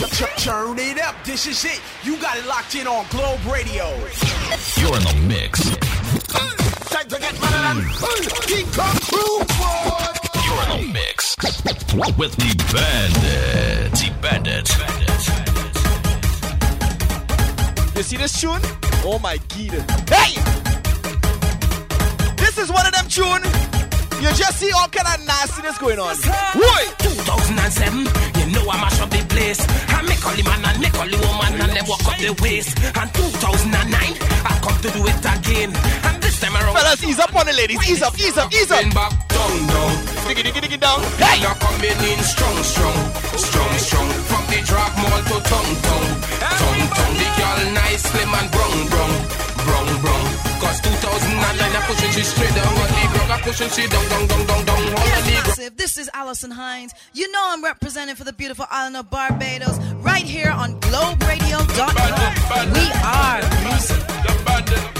Turn it up, this is it. You got it locked in on Globe Radio. You're in the mix. Time to get mad King Kong Crew, You're in the mix with the bandits. The bandits. You see this tune? Oh my god. Hey! This is one of them tune. You just see all kind of nastiness going on. Why? 2007, you know I mash up the place. I make all the man and make all the woman and them walk up the waist. And 2009, I come to do it again. And this time around, Fellas, ease up on the ladies. Ease up, ease up, ease up. back down, down. Diggy, diggy, diggy down. Hey! You're coming in strong, strong, strong, strong. From the drop mall to tongue, tongue, tongue, tongue. The girl nice, slim and brown, brown, brown, brown. Cause 2009, I pushing she straight down, the girl I pushing she down, down, down, down, down. The Massive. This is Alison Hinds. You know I'm representing for the beautiful island of Barbados right here on GlobeRadio.com. We are music.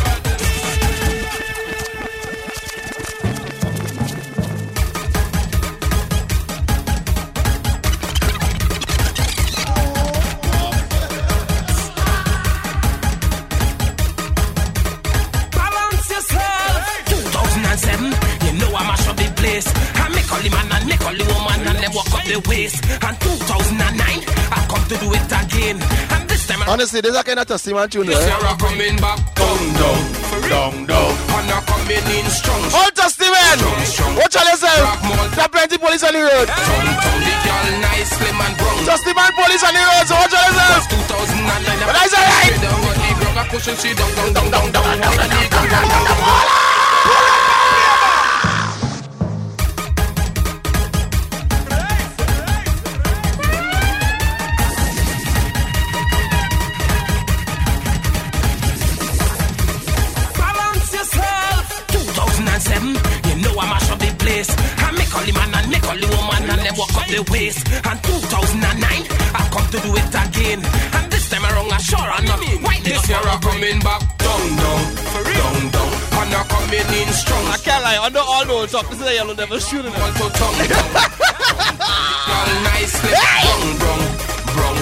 The man and make all the woman and them walk up the waist. And 2009, I come to do it again. And this time Honestly, this is a kind of testimony tune. this year Eh? I'm coming back down, down, down, down. And I'm coming in strong, Hold to Steven. Watch out yourself. There are plenty police on the road. Tongue, tongue, the girl nice, slim and brown. Just the man police on the road, so watch out yourself. But I say, hey! straight down, but the girl got pushing she down, down, down, down, down. All of the girl, down, down, down. balance talk, this is a yellow devil shooting.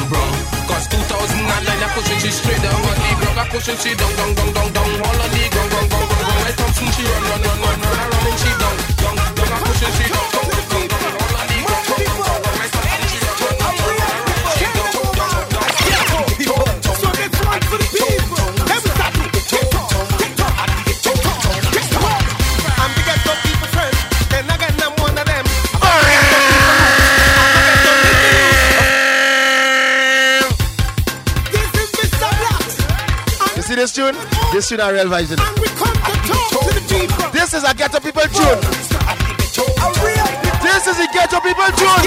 Brown. Cause 2009, I pushing she straight down, but the girl I pushing she down, down, down, down, down. All of the gong, gong, gong, gong, gong. Like Thompson, she run, run, run, run, run, run, and she down, down, down. I pushing she tune? This tune are real vibes. in it. And we come to talk to the people. This is a ghetto people tune. This is a ghetto people tune.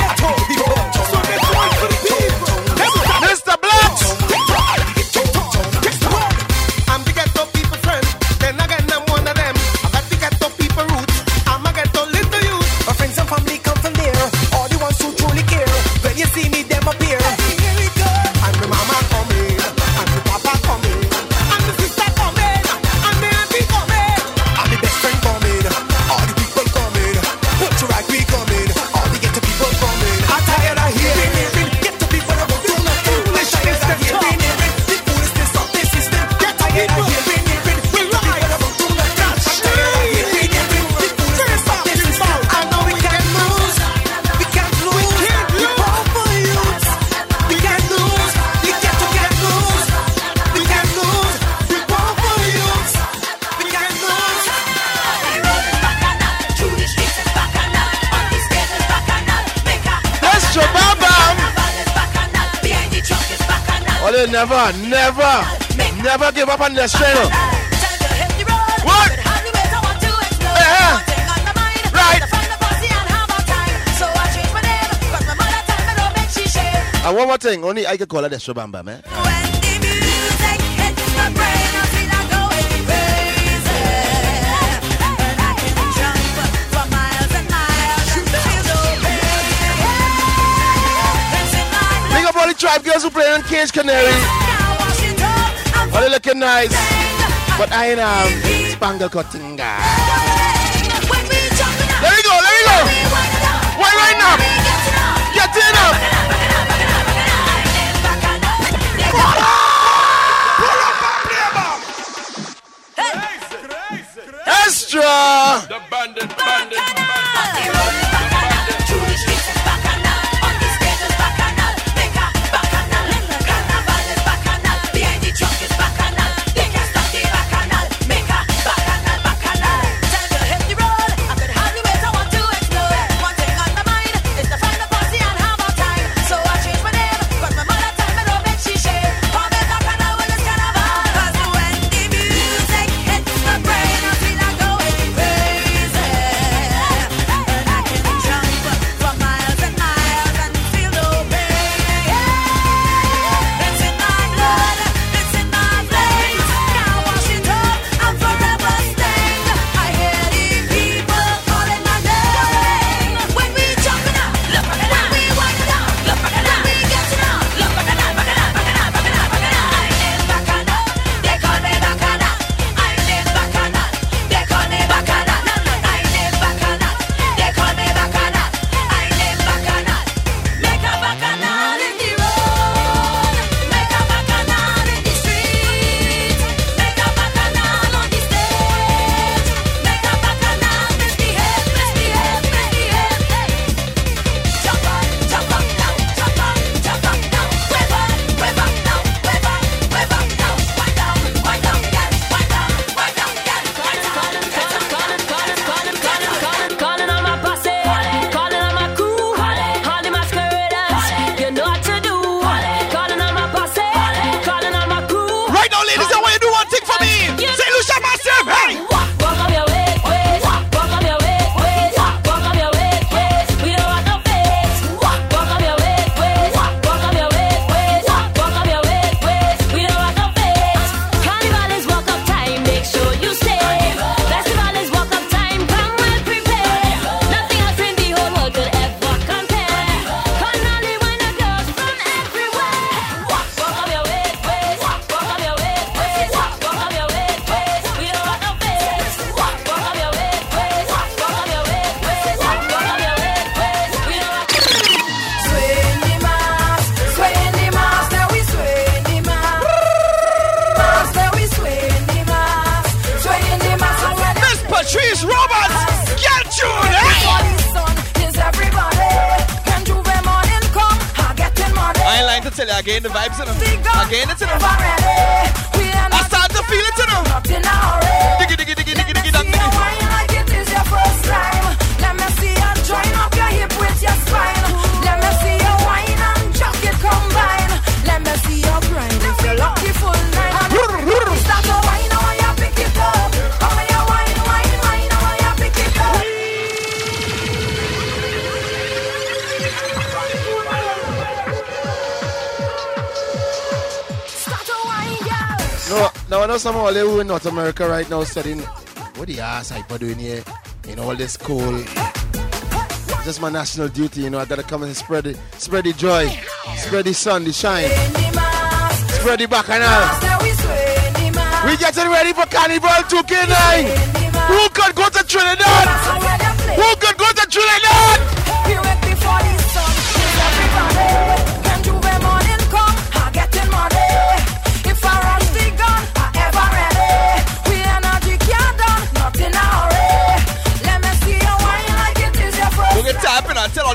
Never, never, never give up on their strength. What? Uh-huh. Right. And one more thing, only I can call her the Shabamba, man. Tribe girls who play in Cage Canary. All they looking nice. But I am um, Spangle Cuttinga. Let some of who in North America right now studying what the ass hyper doing here in all this cold. Just my national duty, you know. I gotta come and spread it, spread the joy, spread the sun, the shine, spread the bacchanal. We getting ready for Carnival 2K9. Who could go to Trinidad? Who could go to Trinidad?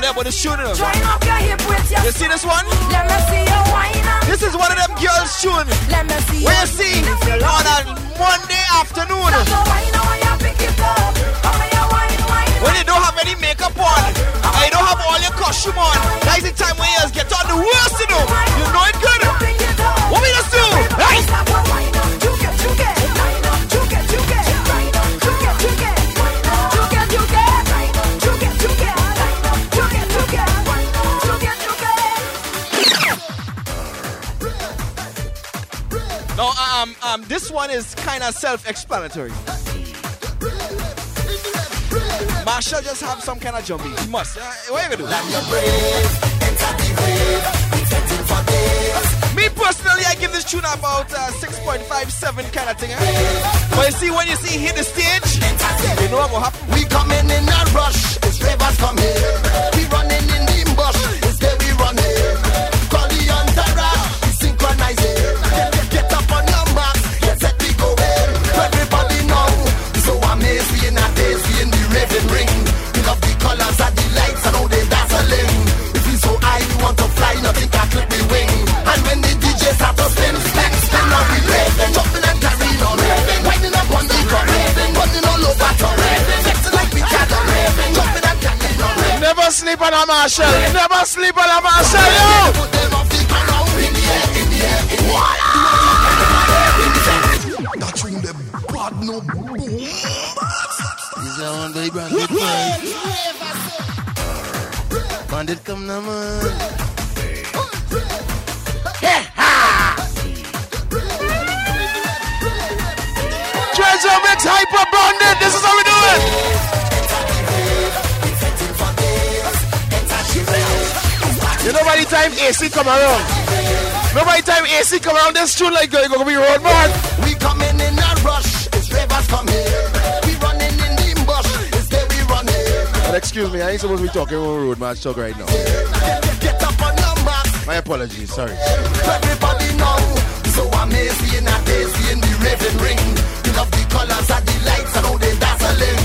Tapping, I tell all them about the shooting. them. You see this one? This is one of them girls shooting. Where you see on a Monday afternoon when you don't have any makeup on and you don't have all your costume on. That's the time when you just get on the worst, you know. You know it good. Um, this one is kind of self-explanatory. Machel just have some kind of jumpy. He must. Uh, what you gonna do? Me personally, I give this tune about uh, 6.57 kind of thing. Eh? But you see, when you see hit the stage, you know what will happen. We coming in a rush, it's ravers come here. We running in the bush, Never sleep on a Machel. Never sleep on a Machel, yo! That ring the bad no boom. Is that one baby bandit man? Bandit come now man. Treasure mix hyper bandit. This is how we do it. You the time AC come around. You the time AC come around, this tune like you're to be road man. We coming in a rush, it's ravers come here. We running in the bush, it's there we running. But excuse me, I ain't supposed to be talking about road match talk right now. Get, up on your mark, My apologies, sorry. everybody know. So amazed we in a daze, we in the raving ring. We love the colors and the lights and how they dazzling.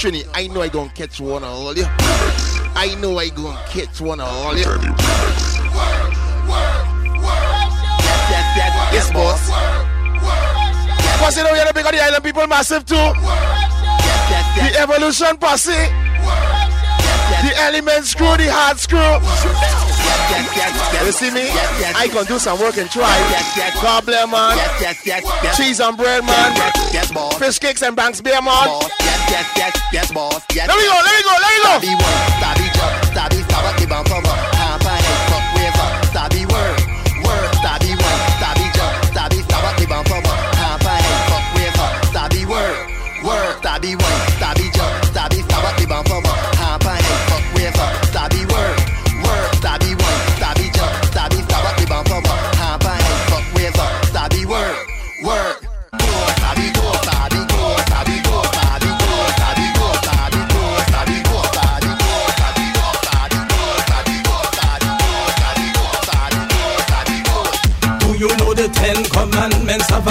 Trini. I know I gonna catch one of all you. I know I gonna catch one of all you. Yes, yes, yes, yes, boss. Cause you know you're the big of the island people massive too. The evolution posse. The elements screw, the hard screw. You see me? I can do some work and try. Cobbler man, cheese and bread man, fish cakes and Banks beer man. Let me go, let me go, let me go.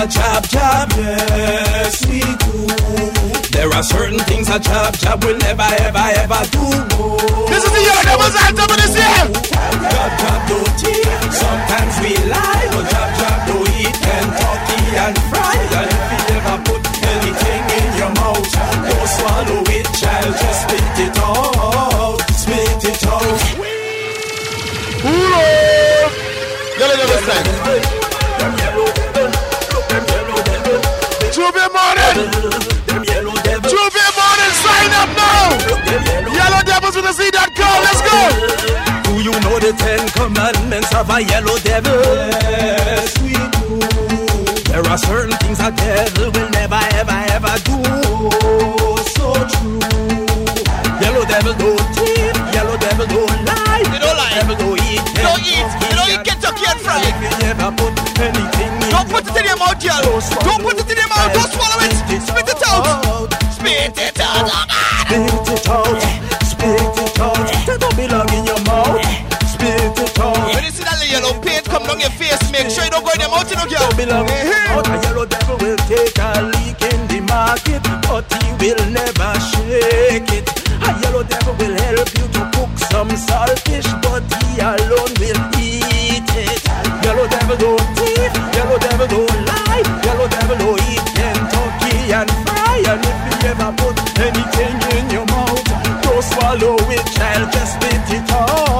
Job job? Yes, we do. There are certain things a job job will never ever ever do. This is the Yellow Devils anthem of this year. Job job don't cheat. Sometimes we lie, but job job don't eat Kentucky and fried. And if you ever put anything in your mouth, don't swallow it, child. Just spit it out, spit it out. Hoorah! Yellow Devils With a C dot. Let's go. Do you know the Ten Commandments of a yellow devil? Yes, we do. There are certain things a devil will never, ever, ever do. So true. Yellow devil don't cheat. Yellow devil don't lie. They don't lie. Devil don't eat. Don't eat. They don't eat Kentucky and fried. Don't put it in your mouth, girl. Don't put it in your mouth. Don't swallow it make sure you don't go in mouth, you know, girl. belong out. A yellow devil will take a leak in the market, but he will never shake it. A yellow devil will help you to cook some saltfish, but he alone will eat it. Yellow devil don't thief, yellow devil don't lie, yellow devil don't eat Kentucky and fry. And if you ever put anything in your mouth, don't swallow it, child, just spit it out.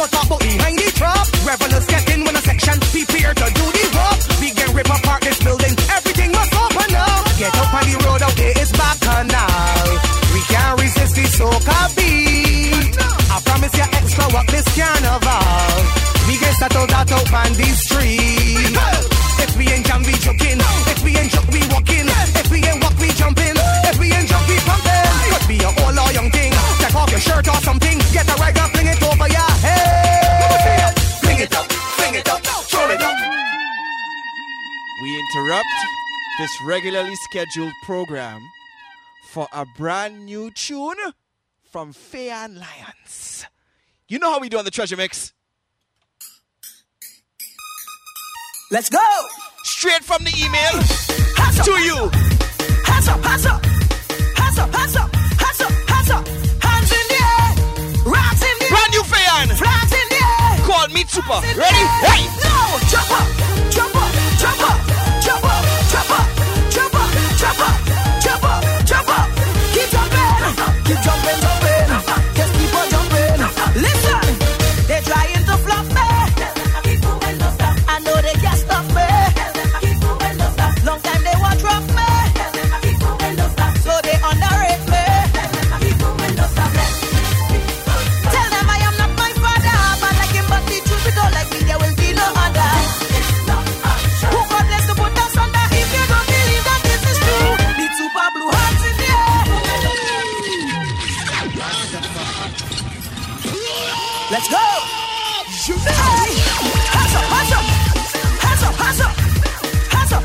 No talk about behind the drop. Revelers get in when a section, prepare to do the walk. We can rip apart this building, everything must open up. Get up on the road out there, it's back now. We can't resist the soca beat. I promise you extra work this carnival. We can settle that out on the street. Interrupt this regularly scheduled program for a brand new tune from Fay-Ann Lyons. You know how we do on the Treasure Mix? Let's go. Straight from the email Hands up, to you. hands up, hands up, hands up, hands up, hands up, hands up, hands in the air, rocks in the air, Brand new Fayan. flags in the air. Call me Super. Ready? Hey! No! Jump up! Jump up! Jump up! Jump up! Jump up! Jump up! Keep jumping! Keep jumping,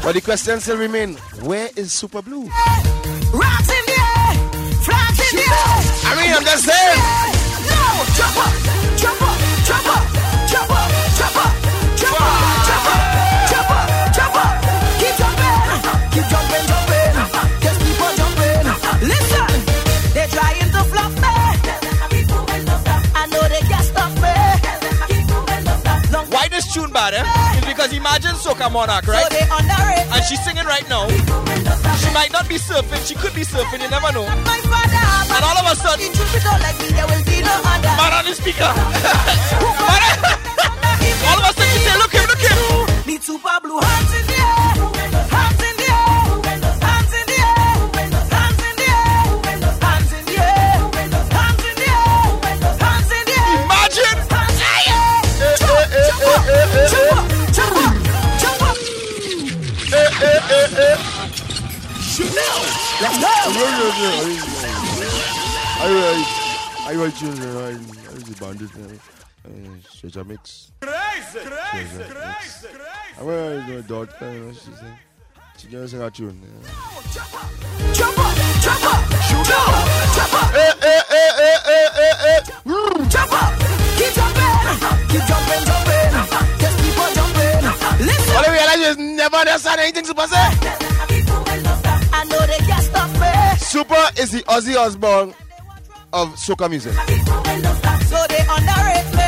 But the question still remain, where is Super Blue? Rocks in the air, flags in the air. I mean, I'm just saying. No, jump up, jump up, jump up, jump up, jump up, jump up, jump up, jump up, jump up. Keep jumping, keep jumping, jumping. Just keep on jumping. Listen, they're trying to flop me. I know they can't stop me. Why this tune bad, eh? Because imagine Soca Monarch, so right? underrate And she's singing right now. She might not be surfing. She could be surfing. You never know. And all of a sudden, The truth we don't like me, there will be no other. man on the speaker. all of a sudden, she say, look him, look him. Let's go. I I I write children. I I was a bandit. Uh, Treasure mix. Crazy, crazy, crazy, crazy. I went to my daughter. You know, she said she just sing a tune. Yeah. Jump up. Jump up. Jump up. Jump up. Eh, eh, eh, eh, eh, eh, eh. Jump up. Keep jumping. Keep jumping, jumping. Just keep on jumping. Listen. All I realize is never understand anything Super say. I know they can't stop me. Super is the Ozzy Osbourne of soca music. So they underrate me.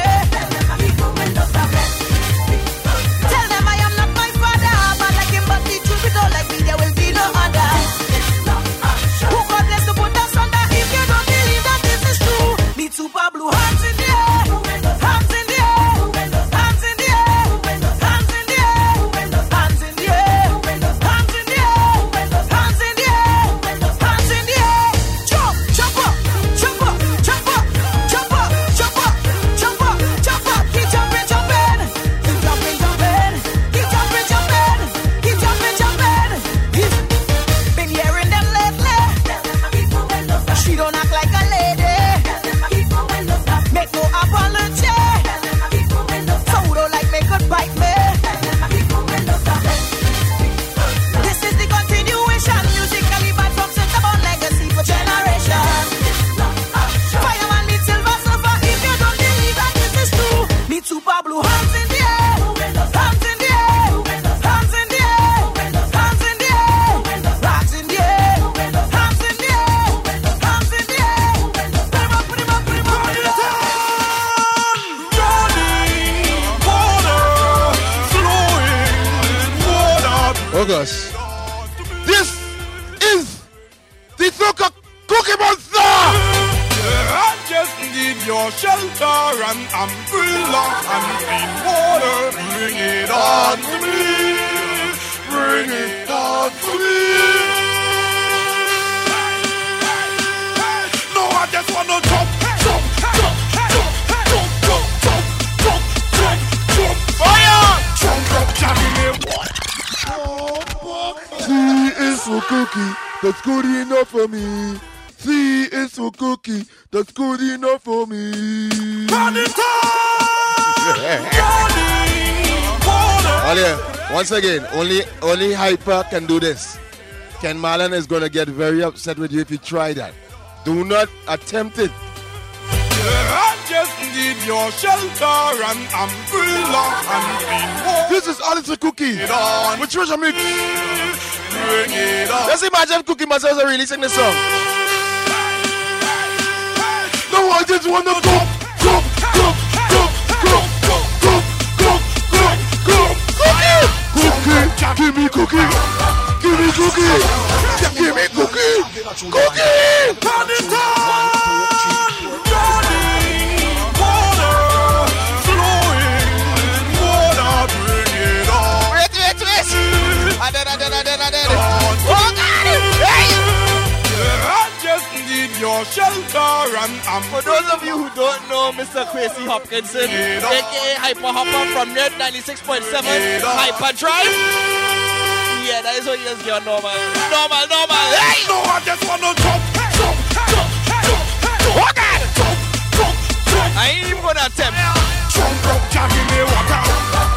Once again, only only Hyper can do this. Ken Marlon is gonna get very upset with you if you try that. Do not attempt it. I just need your shelter and umbrella and clean. This is Alice Cookie Bring it on. with Treasure Mix. Bring it on. Let's imagine Cookie Monster is releasing the song. No, I just go, go, go, go, Give me cookie. Give me cookie. Give me cookie. Cookie. Turn on. Running water. Flowing water. Bring it on. Wait, wait, wait. Adena, adena, adena, adena. Your shelter and I'm For those of you who don't know Mr. Quasi Hopkinson, aka Hyper Hopper from Net 96.7 Hyper Drive. Yeah, that is what you just get normal. Normal, normal. Hey! No, I just wanna jump, jump, jump, jump, jump. God. Jump, jump, jump. I ain't even gonna attempt. Jump up, Jack, give me water.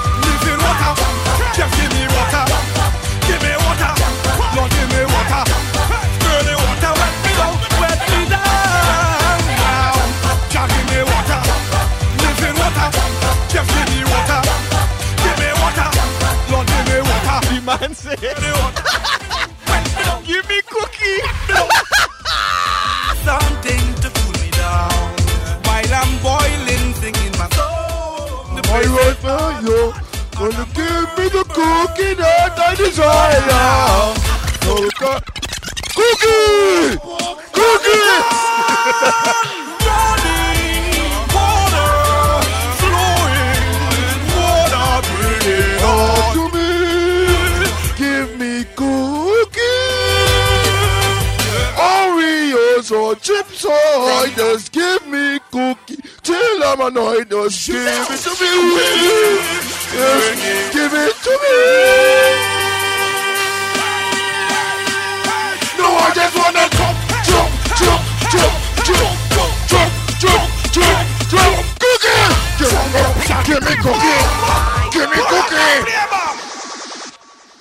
Say, Give me water. Wet me down. give me cookie. Something to cool me down while I'm boiling, thinking my soul. The I wrote for you, gonna give me the cookie that I desire. Cookie, cookie. chips or just give me cookie till I'm annoyed. Just give it to me. Just give it to me. No, I just wanna jump, jump, jump, jump, jump, jump, jump, jump, jump, cookie. Give, give me cookie. Give me cookie.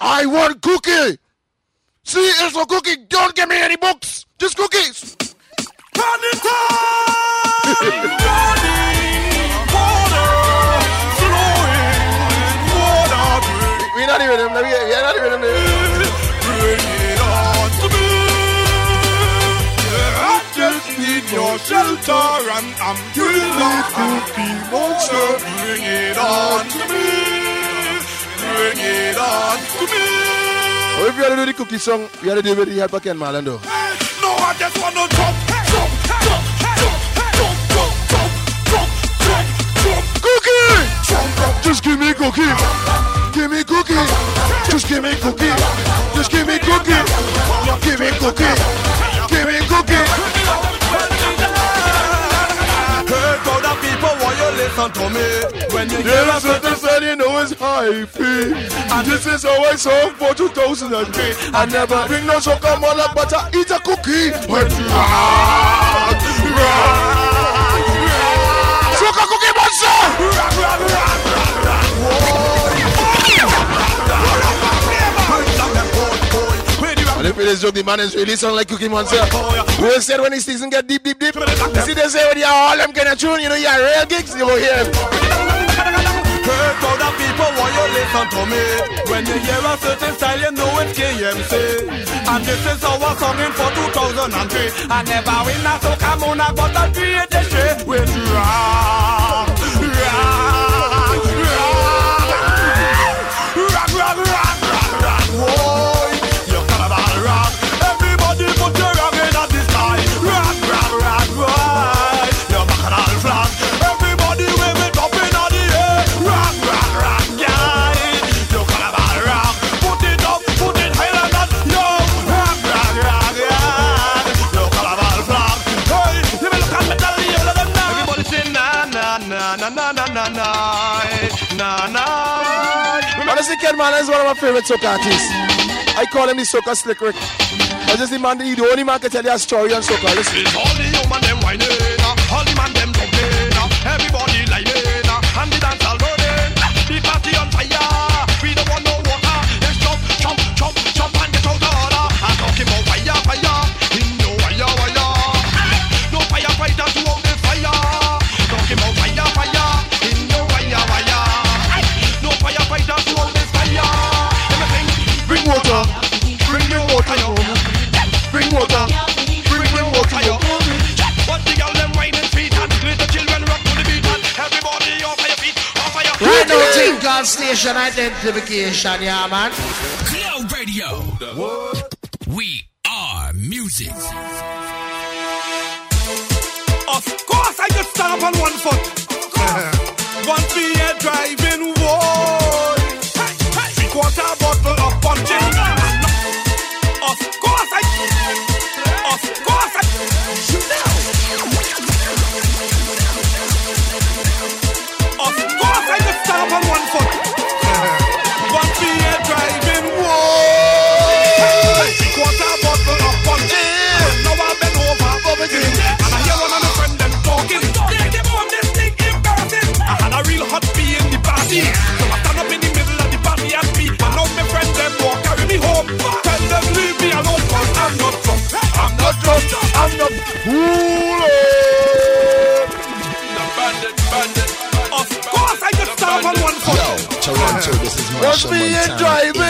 I want cookie. See, it's a cookie. Don't give me any books. Just cookies. We're not even them. We're not even them. Bring it on to me. I just need your shelter and umbrella and clean water. Bring it on to me. Bring it on to me. Oh, if you had to do the cookie song, you had to do it with the help Ken Marlon though. No, I just jump, jump, jump, Just give me cookie. Give me cookie. Just give me cookie. Just give me cookie. Give me cookie. Give me cookie. Crowd of people, why you listen to me? When you hear a something said you know it's high fee. And this is how I song for 2003. I never bring no Soca Monarch, but I eat a cookie. When rock, rock, Sugar cookie monster! And if it is joke, the man is really sound like Cookie Monster. We said when his season get deep, deep, deep. You see, they say when you all them kind of tune, you know, you are real gigs, you will hear. Crowd of people, why you listen to me? When you hear a certain style, you know it's KMC. And this is our song in for 2003. I never win a soca moon, I got a great shit man is one of my favorite soca artists. I call him the soca slick Rick. I just demand the, the only man can tell you a story on soca. Listen. Location identification, yeah, man. Globe Radio. We are music. Of course, I just stand up on one foot. One feet. so many times.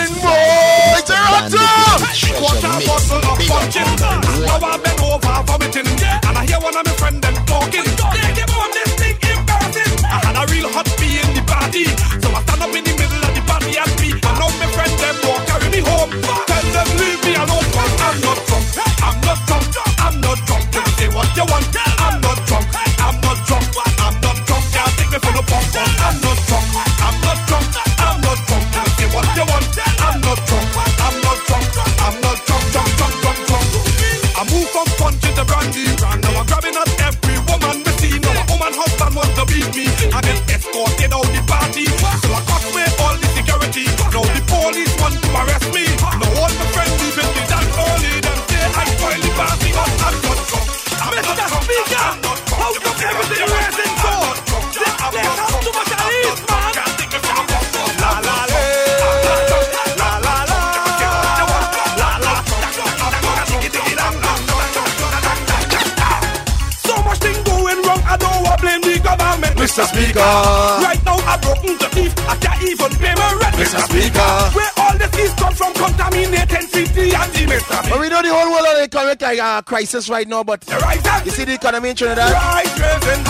I can't even pay my rent, Mr. Speaker. Where all the thieves come from, contaminating city and the Mr. But well, we know the whole world of the economic uh, crisis right now, but right you see the economy in Trinidad? Raising, raising,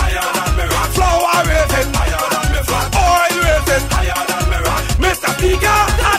oil raising, Mr. Speaker.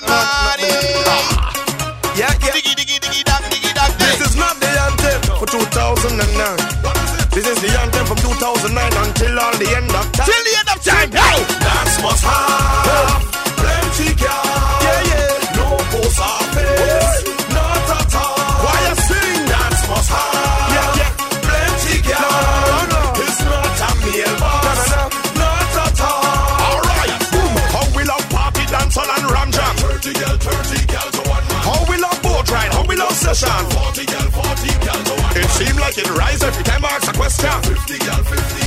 One man. Yeah, yeah. Diggy, diggy, diggy, dang, diggy, dang, This is not the anthem for 2009. This is the anthem from 2009 until all the end of time. Till the end of time. I ask a question. 50 girl, 50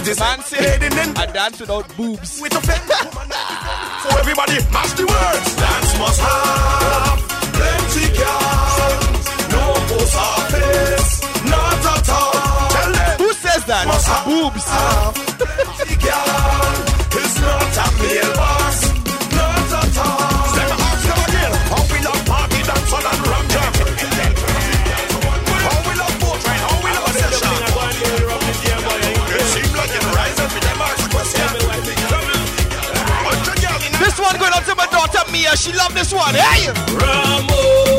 is this Man say, Heading in I dance without boobs. with a fit. so everybody mash the words. Dance must have plenty girls. No post office, not at all. Tell them Who says that? must have Boobs. plenty Mia. She love this one. Hey!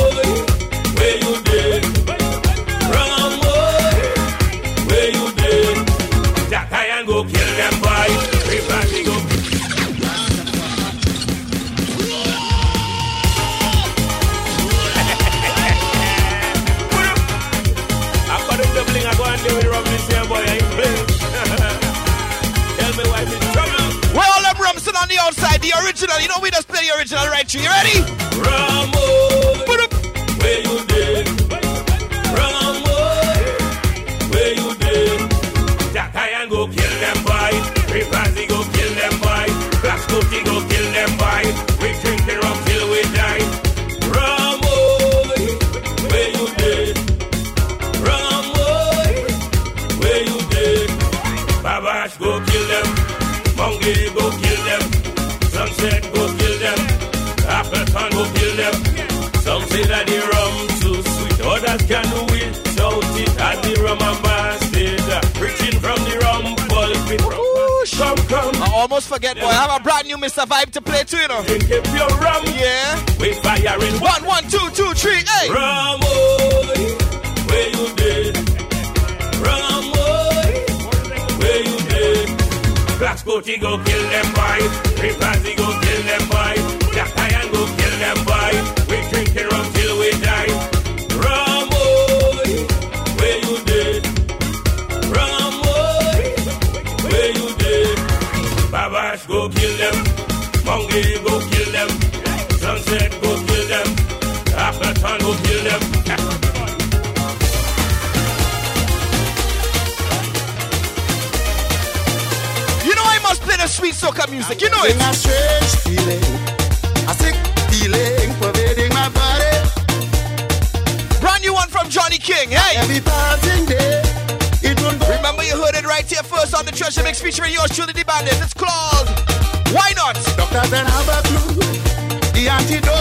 The outside, the original. You know we just play the original right through. You ready? Ramoy, almost forget, boy. I have a brand new Mr. Vibe to play too, you know. drink your rum. Yeah. We firing One, one, two, two, three, hey. Ramoy, where you did? Ramoy, where you did? Black Scotty go kill them boy. Ripazi go soca music. You know it. a strange feeling, a sick feeling pervading my body. Brand new one from Johnny King. Hey. Every passing day, it won't go. Remember you heard it right here first on the Treasure Mix featuring yours truly the bandit. It's called Why Not? Doctors don't have a clue. The antidote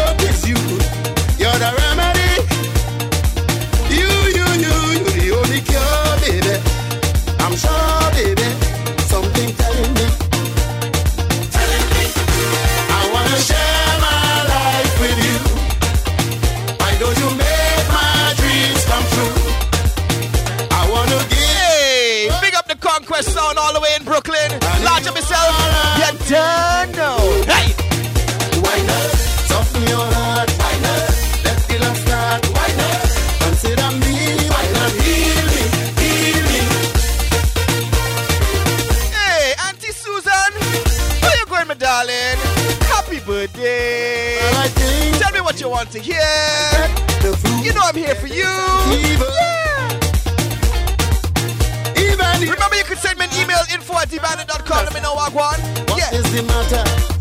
Don't know. Hey. Why not? Soften your heart. Why not? Let's get a start. Why not? Consider me. Why not? Heal me. Heal me. Hey, Auntie Susan. Where you going, my darling? Happy birthday. All I think Tell me what you want to hear. You know I'm here for you. Even, can send me an email info at dbandit.com. Let me know what I want. what Yeah. is the matter?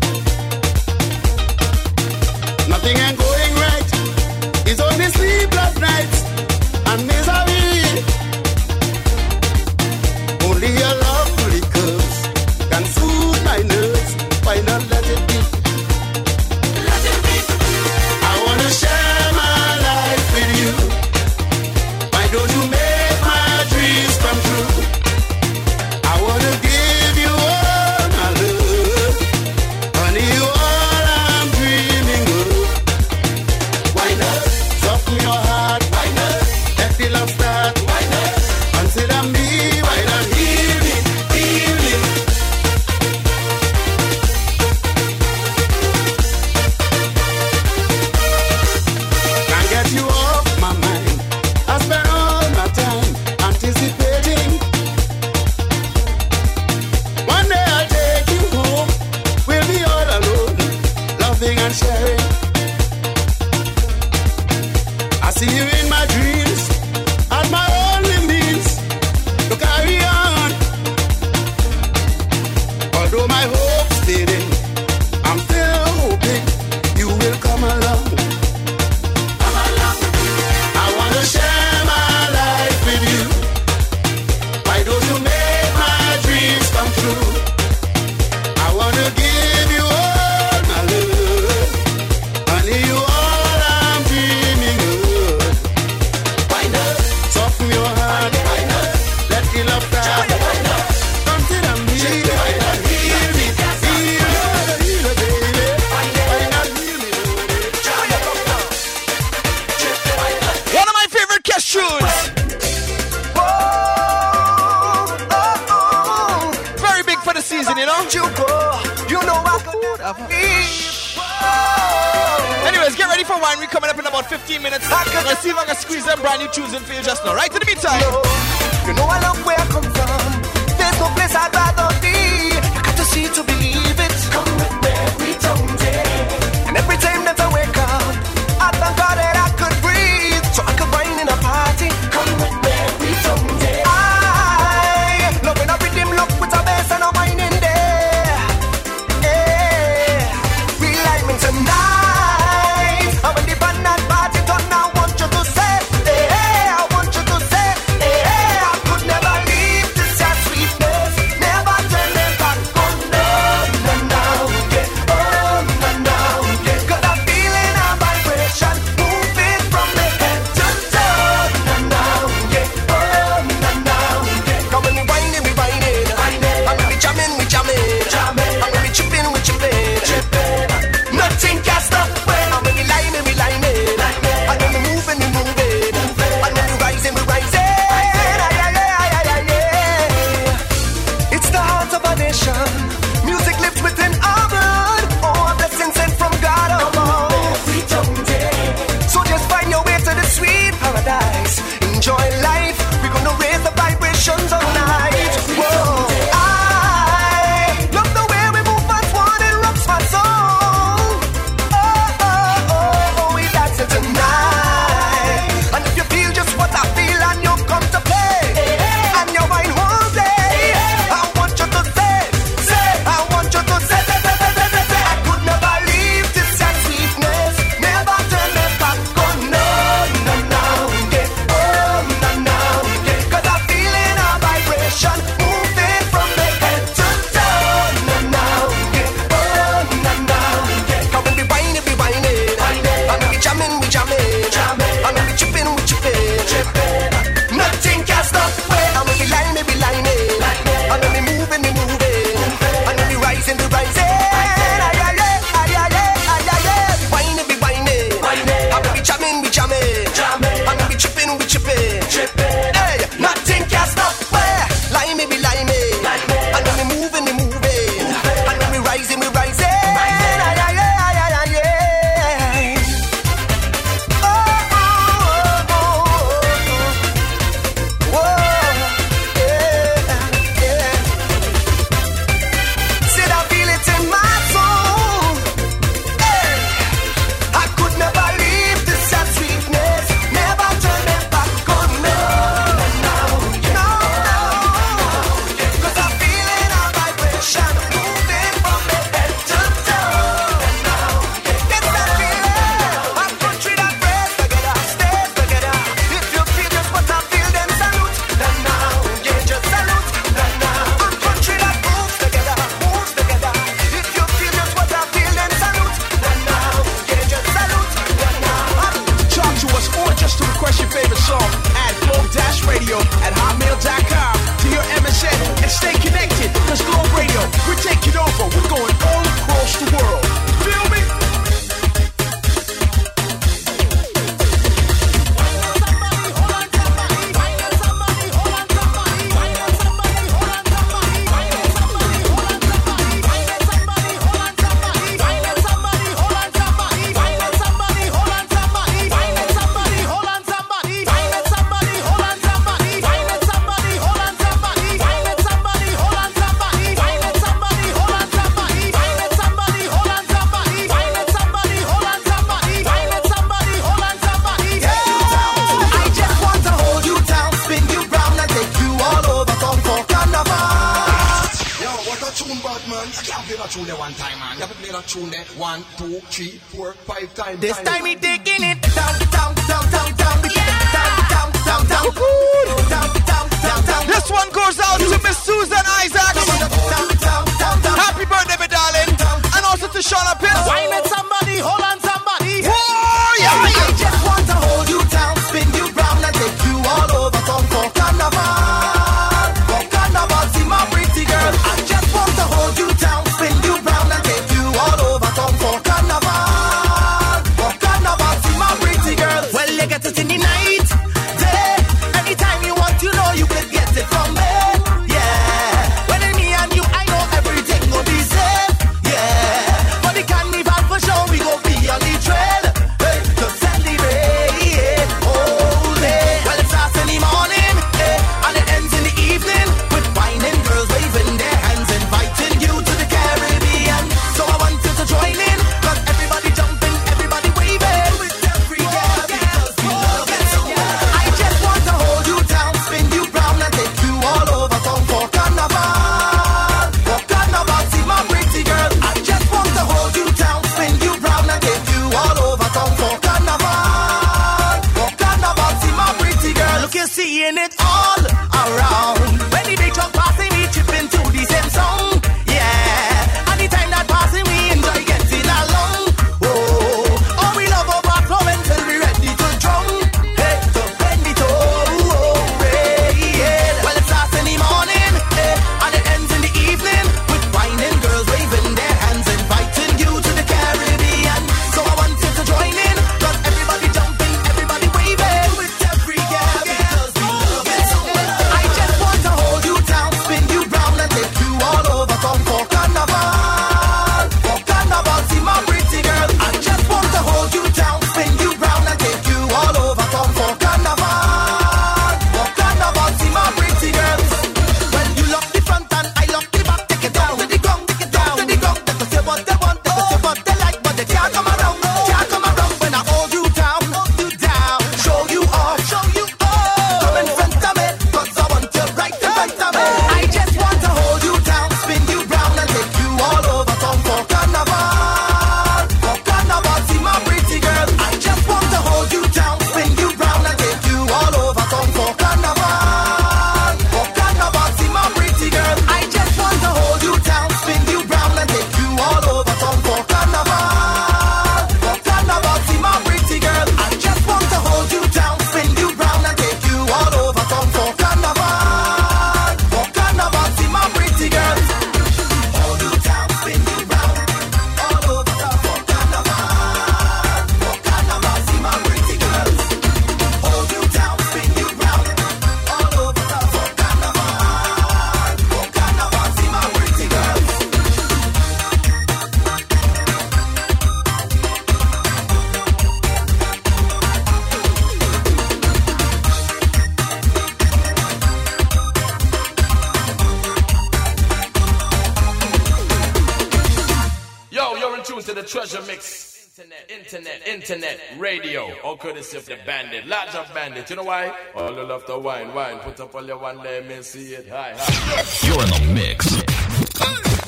reminisce of the bandit, large of bandit. You know why? All the love to wine, wine. Put up all your one, let me see it. Hi, hi. You're in the mix.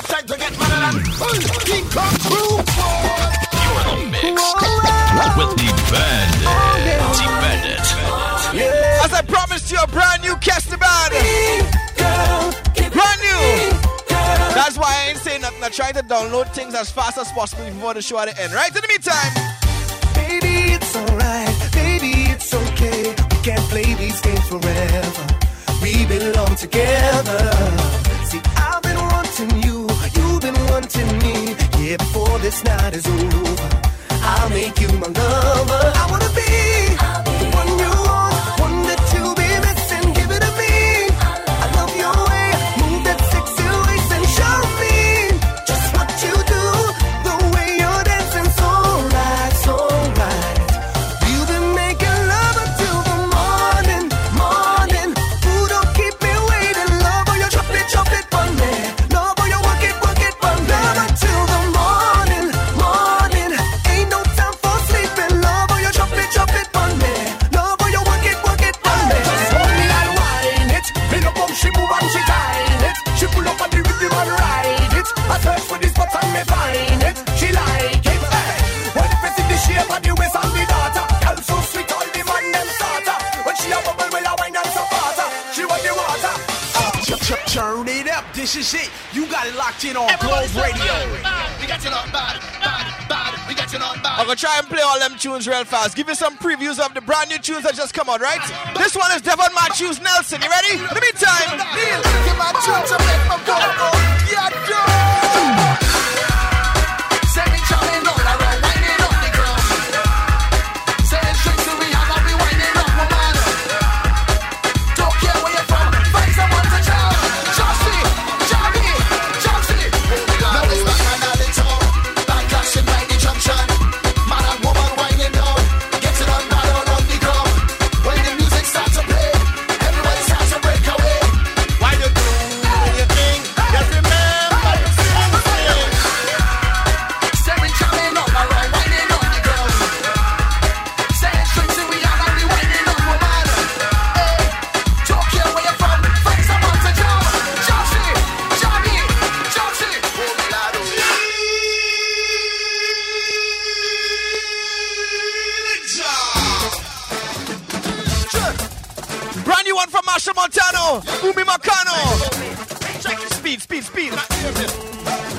Time to get mad. King Kong Crew. You're in the mix with the bandit. The bandit. Yeah. As I promised you, a brand new cast about it. Brand new. That's why I ain't saying nothing. I try to download things as fast as possible before the show at the end. Right in the meantime. Baby, it's alright. Baby, it's okay. We can't play these games forever. We belong together. See, I've been wanting you. You've been wanting me. Yeah, before this night is over, I'll make you my lover. I wanna be. tunes real fast. Give you some previews of the brand new tunes that just come out, right? This one is Devon Matthews Nelson. You ready? Let me time.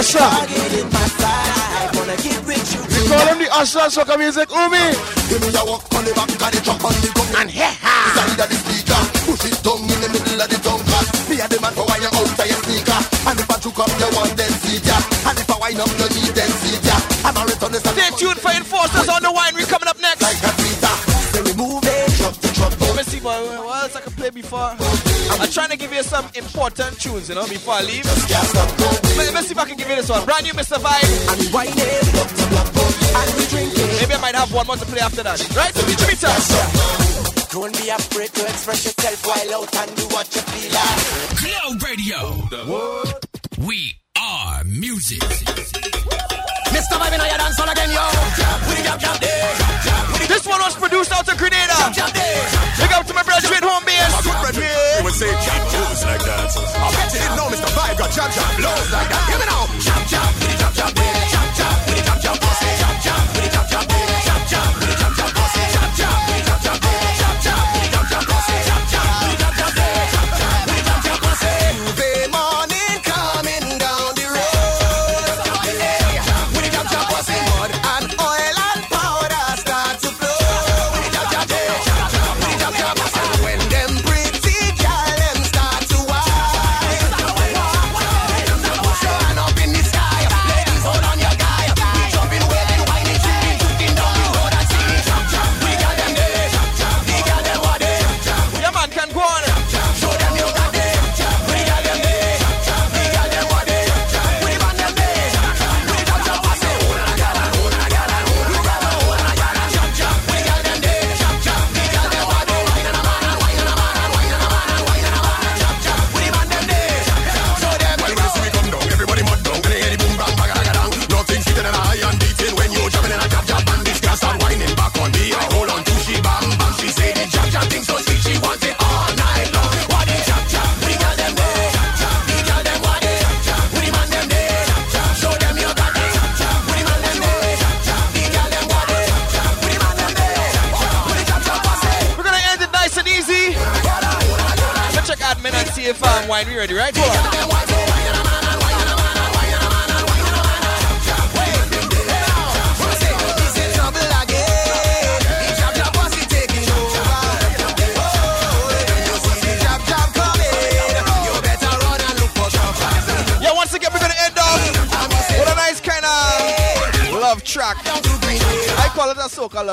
We call him the usher, soca music, Umi. Give me a walk on the back of the truck on the. And here, ha. give you some important tunes, you know, before I leave. Let me see if I can give you this one. Brand new Mr. Vibe. Drinking. Maybe I might have one more to play after that. Right? So give me time. Don't be afraid to express yourself while out and do what you feel like. Hello, radio. We are music. Mr. Vibe and I dance all again, yo. This one was produced out of Grenada. Big up to my brother Dread Home I bet you didn't know Mr. Vibe got jab jab blows like that. Give me now, jab jab, jab jab, yeah.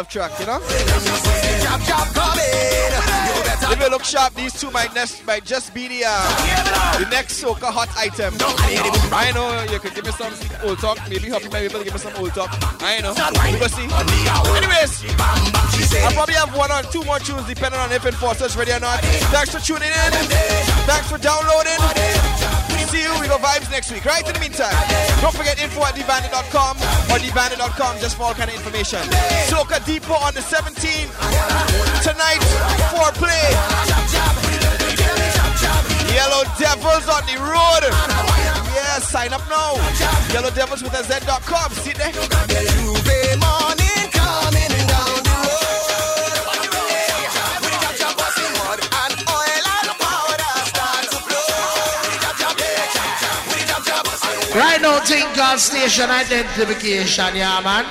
Track, you know? If you look sharp, these two might, next, might just be the, uh, the next soca hot item. I know you could give me some old talk. Maybe Huffy might be give me some old talk. I know. We go see. Anyways, I'll probably have one or two more tunes depending on if Enforcer's ready or not. Thanks for tuning in. Thanks for downloading. See you. We go vibes next week, right? In the meantime, don't forget info at debandit.com or debandit.com just for all kind of information. Soca Depot on the 17th. Tonight, foreplay. Yellow Devils on the road. Yeah, sign up now. Yellow Devils with a Z.com. See there. Right now, think called station identification, yeah, man.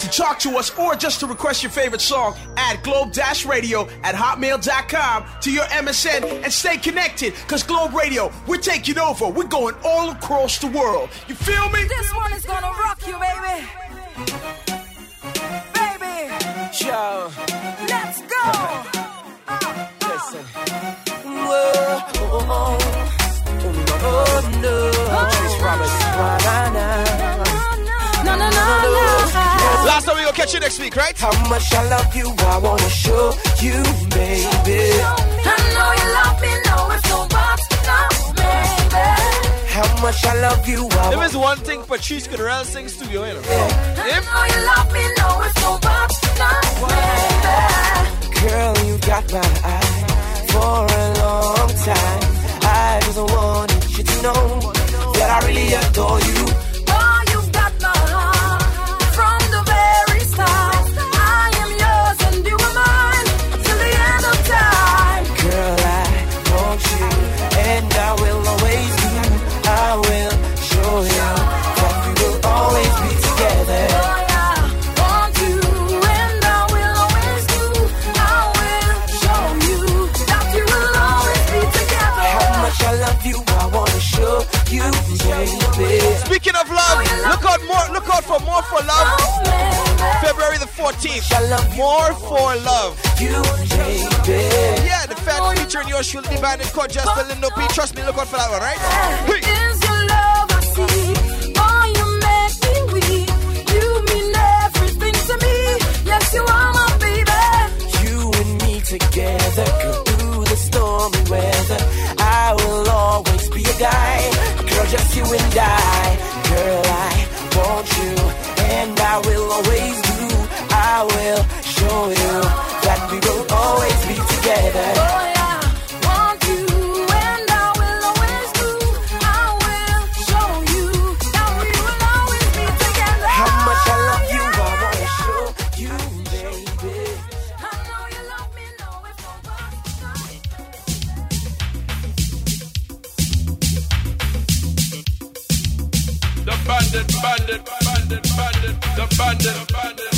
To talk to us or just to request your favorite song, add Globe Dash Radio at hotmail.com to your MSN and stay connected. Cause Globe Radio, we're taking over. We're going all across the world. You feel me? This one is gonna rock you, baby. Baby, Yo, let's go. listen. Whoa, oh, no. Chase Roberts. No, no, no, no. Last time we gonna catch you next week, right? How much I love you, I wanna show you, baby. I know you love me, no, it's no buts, no, baby. How much I love you, I There wanna is one thing Patrice could really sing studio, you know. I know you love me, no, it's no buts, baby. Girl, you got my eye for a long time. I just wanted you to know that I really adore you. Out for more for love. February the 14th. More for love. You, baby. Yeah, the fat featuring your should be banned in court just a Lindo P. Trust me, look out for that one, right? Is your love I see? Oh, you make me weak. You mean everything to me. Yes, you are my baby. You and me together, girl, through the stormy weather. I will always be a guy, girl, just you and I. Girl, I want you, and I will always do. I will show you that we will always be together. Bandit,